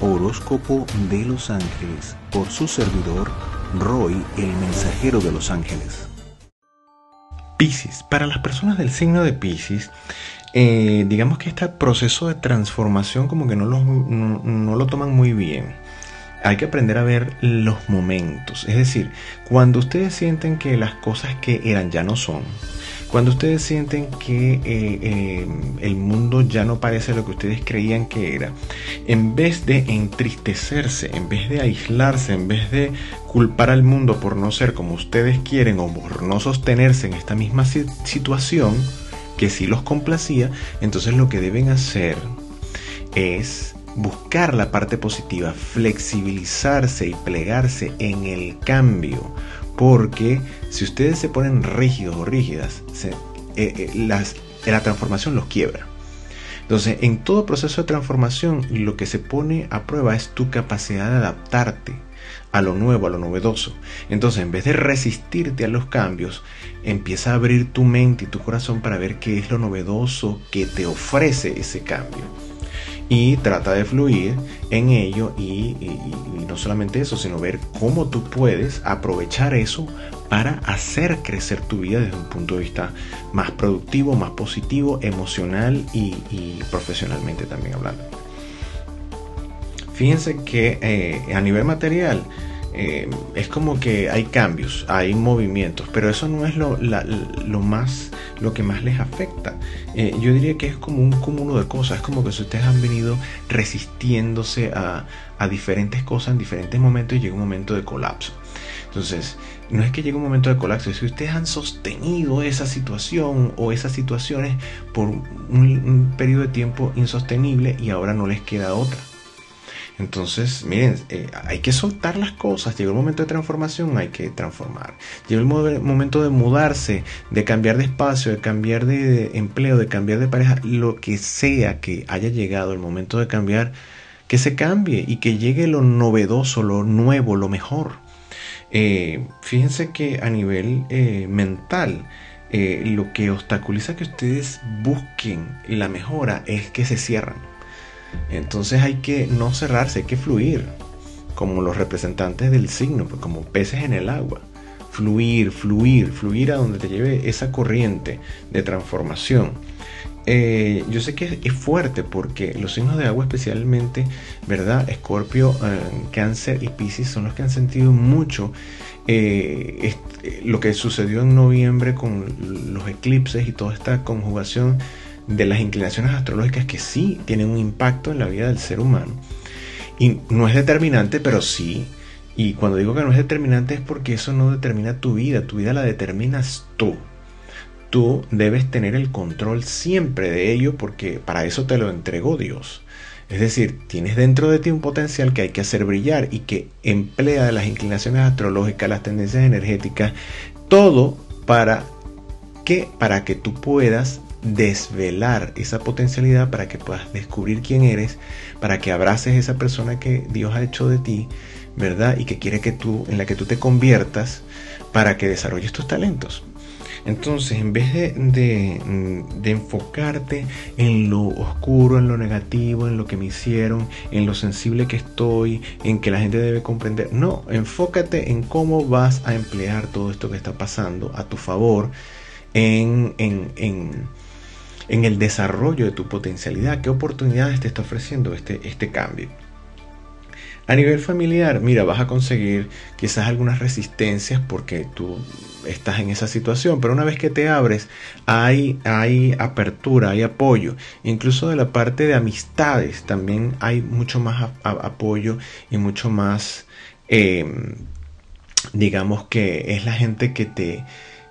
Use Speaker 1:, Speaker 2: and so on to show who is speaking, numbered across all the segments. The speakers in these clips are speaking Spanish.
Speaker 1: Horóscopo de los Ángeles por su servidor Roy, el mensajero de los ángeles.
Speaker 2: Piscis, para las personas del signo de Piscis, eh, digamos que este proceso de transformación como que no lo, no lo toman muy bien. Hay que aprender a ver los momentos, es decir, cuando ustedes sienten que las cosas que eran ya no son, cuando ustedes sienten que eh, eh, el mundo ya no parece lo que ustedes creían que era, en vez de entristecerse, en vez de aislarse, en vez de culpar al mundo por no ser como ustedes quieren o por no sostenerse en esta misma situación que sí los complacía, entonces lo que deben hacer es buscar la parte positiva, flexibilizarse y plegarse en el cambio porque si ustedes se ponen rígidos o rígidas, eh, eh, la transformación los quiebra. Entonces, en todo proceso de transformación, lo que se pone a prueba es tu capacidad de adaptarte a lo nuevo, a lo novedoso. Entonces, en vez de resistirte a los cambios, empieza a abrir tu mente y tu corazón para ver qué es lo novedoso que te ofrece ese cambio y trata de fluir en ello y, no solamente eso, sino ver cómo tú puedes aprovechar eso para hacer crecer tu vida desde un punto de vista más productivo, más positivo, emocional y, profesionalmente también hablando. Fíjense que eh, a nivel material, eh, es como que hay cambios, hay movimientos, pero eso no es lo, más, lo que más les afecta. Eh, yo diría que es como un cúmulo de cosas, es como que si ustedes han venido resistiéndose a, a diferentes cosas en diferentes momentos y llega un momento de colapso. Entonces, no es que llegue un momento de colapso, es que ustedes han sostenido esa situación o esas situaciones por un, un periodo de tiempo insostenible y ahora no les queda otra. Entonces, miren, eh, hay que soltar las cosas. Llegó el momento de transformación, hay que transformar. Llegó el momento de mudarse, de cambiar de espacio, de cambiar de empleo, de cambiar de pareja, lo que sea que haya llegado el momento de cambiar, que se cambie y que llegue lo novedoso, lo nuevo, lo mejor. Eh, fíjense que a nivel eh, mental, lo que obstaculiza que ustedes busquen la mejora es que se cierran entonces hay que no cerrarse, hay que fluir, como los representantes del signo, pues como peces en el agua. Fluir, fluir, fluir a donde te lleve esa corriente de transformación. Eh, yo sé que es fuerte porque los signos de agua especialmente, ¿verdad? Escorpio, eh, Cáncer y Pisces son los que han sentido mucho eh, lo que sucedió en noviembre con los eclipses y toda esta conjugación de las inclinaciones astrológicas que sí tienen un impacto en la vida del ser humano. Y no es determinante, pero sí. Y cuando digo que no es determinante es porque eso no determina tu vida, tu vida la determinas tú. Tú debes tener el control siempre de ello porque para eso te lo entregó Dios. Es decir, tienes dentro de ti un potencial que hay que hacer brillar y que emplea las inclinaciones astrológicas, las tendencias energéticas, todo para que para que tú puedas desvelar esa potencialidad para que puedas descubrir quién eres, para que abraces esa persona que Dios ha hecho de ti, ¿verdad? Y que quiere que tú, en la que tú te conviertas para que desarrolles tus talentos. Entonces, en vez de, enfocarte en lo oscuro, en lo negativo, en lo que me hicieron, en lo sensible que estoy, en que la gente debe comprender, no, enfócate en cómo vas a emplear todo esto que está pasando a tu favor en, en en el desarrollo de tu potencialidad, qué oportunidades te está ofreciendo este, este cambio. A nivel familiar, mira, vas a conseguir quizás algunas resistencias porque tú estás en esa situación, pero una vez que te abres, hay, hay apertura, hay apoyo. Incluso de la parte de amistades también hay mucho más apoyo y mucho más, em, digamos que es la gente que te,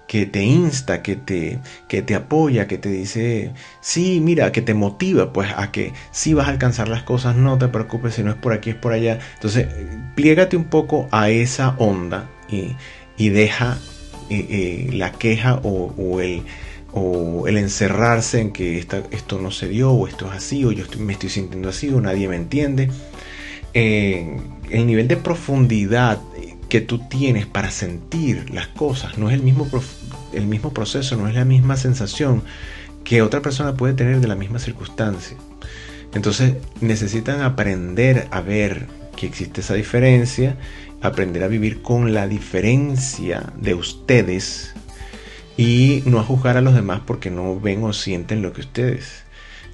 Speaker 2: que te insta, que te, que te apoya, que te dice, sí, mira, que te motiva pues a que sí vas a alcanzar las cosas, no te preocupes si no es por aquí, es por allá. Entonces, pliégate un poco a esa onda y, y deja eh, eh, la queja o, el, o el encerrarse en que esto no se dio, o esto es así, o yo me estoy sintiendo así, o nadie me entiende. Eh, el nivel de profundidad que tú tienes para sentir las cosas no es el mismo, el mismo proceso, no es la misma sensación que otra persona puede tener de la misma circunstancia. Entonces necesitan aprender a ver que existe esa diferencia, aprender a vivir con la diferencia de ustedes y no a juzgar a los demás porque no ven o sienten lo que ustedes.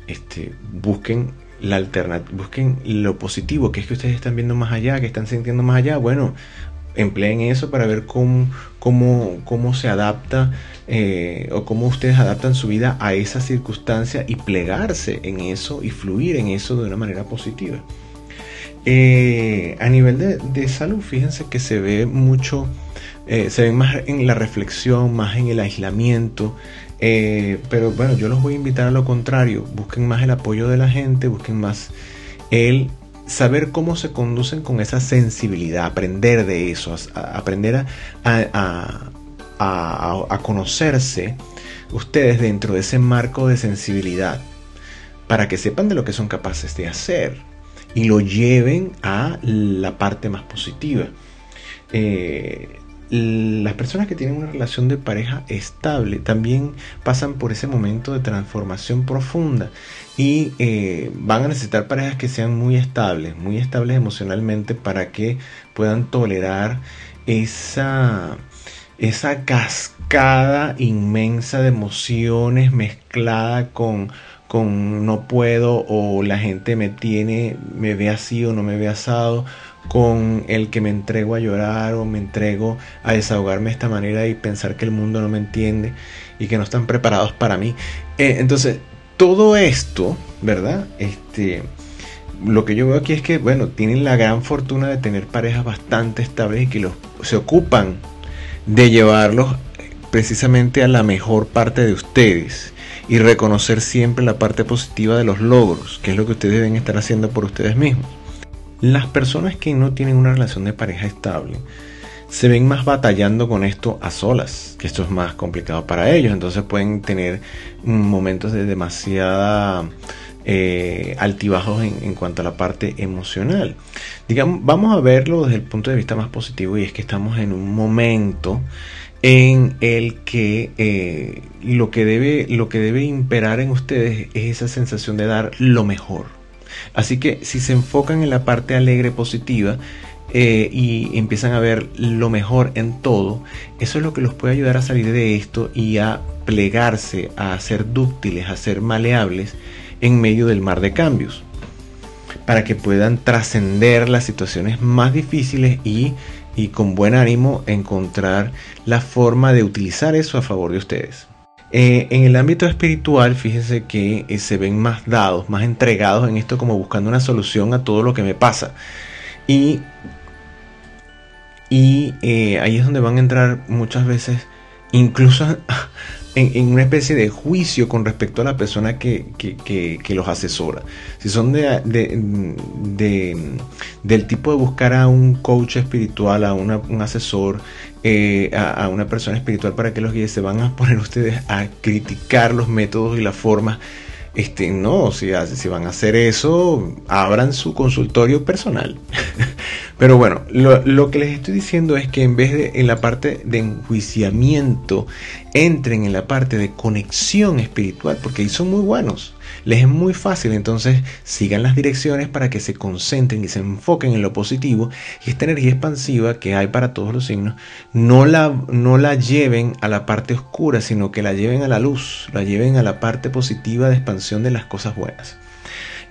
Speaker 2: Este, busquen la alternativa, busquen lo positivo, que es que ustedes están viendo más allá, que están sintiendo más allá. Bueno, empleen eso para ver cómo, cómo, cómo se adapta eh, o cómo ustedes adaptan su vida a esa circunstancia y plegarse en eso y fluir en eso de una manera positiva. Eh, a nivel de, salud, fíjense que se ve mucho, eh, se ve más en la reflexión, más en el aislamiento, pero bueno, yo los voy a invitar a lo contrario, busquen más el apoyo de la gente, busquen más el saber cómo se conducen con esa sensibilidad, aprender de eso, aprender a, a, conocerse ustedes dentro de ese marco de sensibilidad, para que sepan de lo que son capaces de hacer y lo lleven a la parte más positiva. Eh, las personas que tienen una relación de pareja estable también pasan por ese momento de transformación profunda y eh, van a necesitar parejas que sean muy estables, muy estables emocionalmente para que puedan tolerar esa, esa cascada inmensa de emociones mezclada con, con no puedo o la gente me tiene, me ve así o no me ve asado con el que me entrego a llorar o me entrego a desahogarme de esta manera y pensar que el mundo no me entiende y que no están preparados para mí. Eh, entonces, todo esto, ¿verdad? Este, lo que yo veo aquí es que, bueno, tienen la gran fortuna de tener parejas bastante estables y que los, se ocupan de llevarlos precisamente a la mejor parte de ustedes y reconocer siempre la parte positiva de los logros, que es lo que ustedes deben estar haciendo por ustedes mismos. Las personas que no tienen una relación de pareja estable se ven más batallando con esto a solas, que esto es más complicado para ellos, entonces pueden tener momentos de demasiada eh, altibajos en, cuanto a la parte emocional. Digamos, vamos a verlo desde el punto de vista más positivo y es que estamos en un momento en el que eh, lo que debe lo que debe imperar en ustedes es esa sensación de dar lo mejor Así que si se enfocan en la parte alegre positiva, eh, y empiezan a ver lo mejor en todo, eso es lo que los puede ayudar a salir de esto y a plegarse, a ser dúctiles, a ser maleables en medio del mar de cambios, para que puedan trascender las situaciones más difíciles y, y con buen ánimo encontrar la forma de utilizar eso a favor de ustedes. Eh, en el ámbito espiritual, fíjense que eh, se ven más dados, más entregados en esto como buscando una solución a todo lo que me pasa. Y, y eh, ahí es donde van a entrar muchas veces, incluso en, una especie de juicio con respecto a la persona que, los asesora. Si son de, del tipo de buscar a un coach espiritual, a un asesor, eh, a, una persona espiritual para que los guíe, se van a poner ustedes a criticar los métodos y las formas este, no, si, si van a hacer eso, abran su consultorio personal. Pero bueno, lo, que les estoy diciendo es que en vez de en la parte de enjuiciamiento, entren en la parte de conexión espiritual, porque ahí son muy buenos les es muy fácil, entonces sigan las direcciones para que se concentren y se enfoquen en lo positivo y esta energía expansiva que hay para todos los signos, no la, no la lleven a la parte oscura, sino que la lleven a la luz, la lleven a la parte positiva de expansión de las cosas buenas.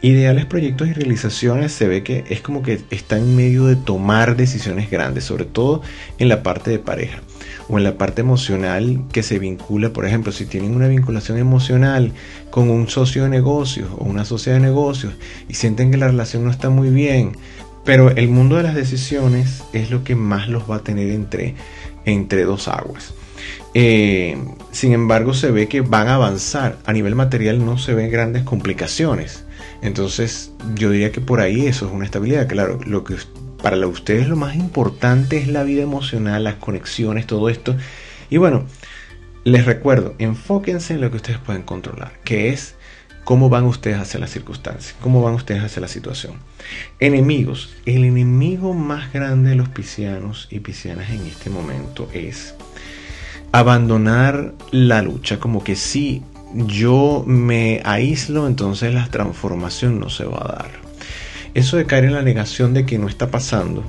Speaker 2: Ideales proyectos y realizaciones se ve que es como que está en medio de tomar decisiones grandes, sobre todo en la parte de pareja o en la parte emocional que se vincula, por ejemplo, si tienen una vinculación emocional con un socio de negocios o una sociedad de negocios y sienten que la relación no está muy bien, pero el mundo de las decisiones es lo que más los va a tener entre, entre dos aguas. Eh, sin embargo, se ve que van a avanzar. A nivel material no se ven grandes complicaciones. Entonces, yo diría que por ahí eso es una estabilidad. Claro, lo que para ustedes lo más importante es la vida emocional, las conexiones, todo esto. Y bueno, les recuerdo, enfóquense en lo que ustedes pueden controlar, que es cómo van ustedes hacia la circunstancia, cómo van ustedes hacia la situación. Enemigos, el enemigo más grande de los piscianos y piscianas en este momento es abandonar la lucha, como que sí, yo me aíslo, entonces la transformación no se va a dar. Eso de caer en la negación de que no está pasando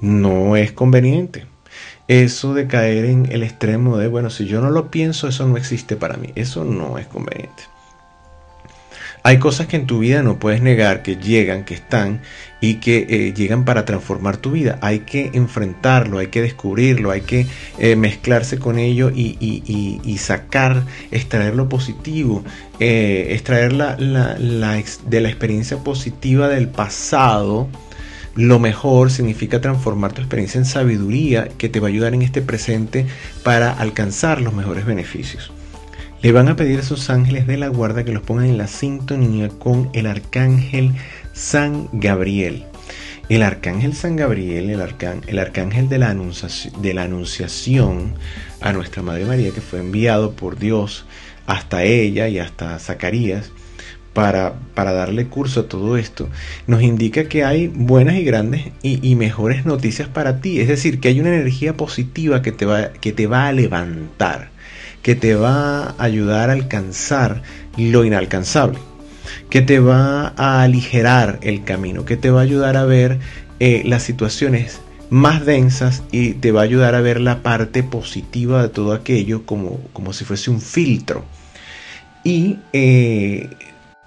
Speaker 2: no es conveniente. Eso de caer en el extremo de, bueno, si yo no lo pienso, eso no existe para mí. Eso no es conveniente. Hay cosas que en tu vida no puedes negar, que llegan, que están y que eh, llegan para transformar tu vida. Hay que enfrentarlo, hay que descubrirlo, hay que eh, mezclarse con ello y, sacar, extraer lo positivo, eh, extraer la, de la experiencia positiva del pasado. Lo mejor significa transformar tu experiencia en sabiduría que te va a ayudar en este presente para alcanzar los mejores beneficios. Le van a pedir a sus ángeles de la guarda que los pongan en la sintonía con el arcángel San Gabriel. El arcángel San Gabriel, el, el arcángel de la, de la anunciación a nuestra Madre María, que fue enviado por Dios hasta ella y hasta Zacarías, para, para, darle curso a todo esto, nos indica que hay buenas y grandes y, y, mejores noticias para ti. Es decir, que hay una energía positiva que te va, que te va a levantar que te va a ayudar a alcanzar lo inalcanzable, que te va a aligerar el camino, que te va a ayudar a ver eh, las situaciones más densas y te va a ayudar a ver la parte positiva de todo aquello como, como si fuese un filtro. Y eh,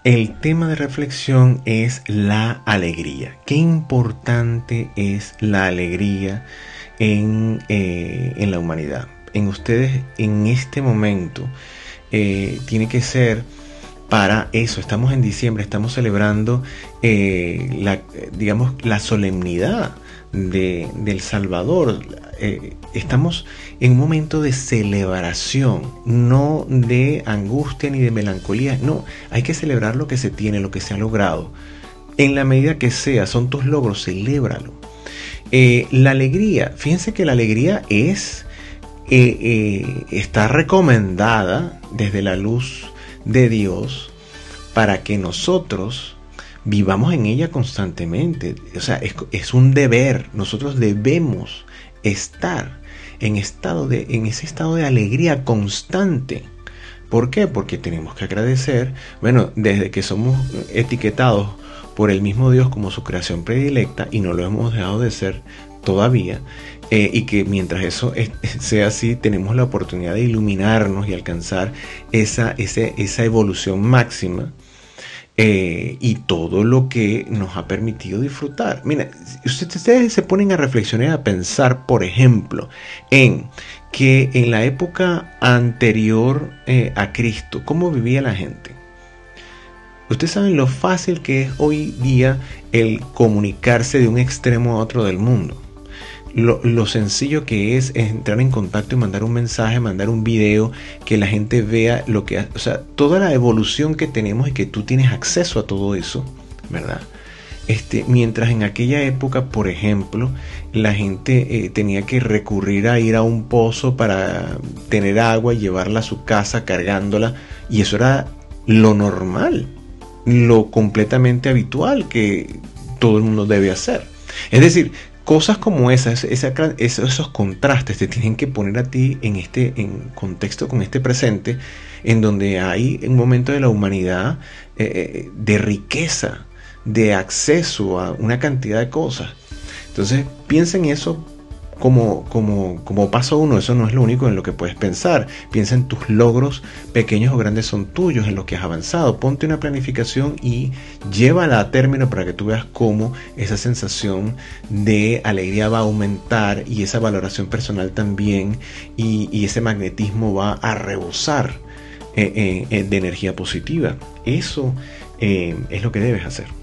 Speaker 2: el tema de reflexión es la alegría. Qué importante es la alegría en, eh, en la humanidad en ustedes en este momento eh, tiene que ser para eso. Estamos en diciembre, estamos celebrando eh, la, digamos, la solemnidad de, del Salvador. Eh, estamos en un momento de celebración, no de angustia ni de melancolía. No, hay que celebrar lo que se tiene, lo que se ha logrado. En la medida que sea, son tus logros, celébralo. la alegría, fíjense que la alegría es está recomendada desde la luz de Dios para que nosotros vivamos en ella constantemente. O sea, es, un deber. Nosotros debemos estar en, estado de, en ese estado de alegría constante. ¿Por qué? Porque tenemos que agradecer, bueno, desde que somos etiquetados por el mismo Dios como su creación predilecta y no lo hemos dejado de ser todavía, eh, y que mientras eso sea así, tenemos la oportunidad de iluminarnos y alcanzar esa, esa evolución máxima eh, y todo lo que nos ha permitido disfrutar. Mira, ustedes se ponen a reflexionar, a pensar, por ejemplo, en que en la época anterior eh, a Cristo, ¿cómo vivía la gente? Ustedes saben lo fácil que es hoy día el comunicarse de un extremo a otro del mundo lo, sencillo que es, entrar en contacto y mandar un mensaje, mandar un video, que la gente vea lo que, o sea, toda la evolución que tenemos y que tú tienes acceso a todo eso, ¿verdad? Este, mientras en aquella época, por ejemplo, la gente eh, tenía que recurrir a ir a un pozo para tener agua y llevarla a su casa cargándola, y eso era lo normal, lo completamente habitual que todo el mundo debe hacer. Es decir, Cosas como esas, esos contrastes te tienen que poner a ti en este en contexto con este presente, en donde hay un momento de la humanidad eh, eh, de riqueza, de acceso a una cantidad de cosas. Entonces piensa en eso como, como, como paso uno, eso no es lo único en lo que puedes pensar. Piensa en tus logros, pequeños o grandes son tuyos, en lo que has avanzado. Ponte una planificación y llévala a término para que tú veas cómo esa sensación de alegría va a aumentar y esa valoración personal también y, ese magnetismo va a rebosar eh, eh, eh, de energía positiva. Eso es lo que debes hacer.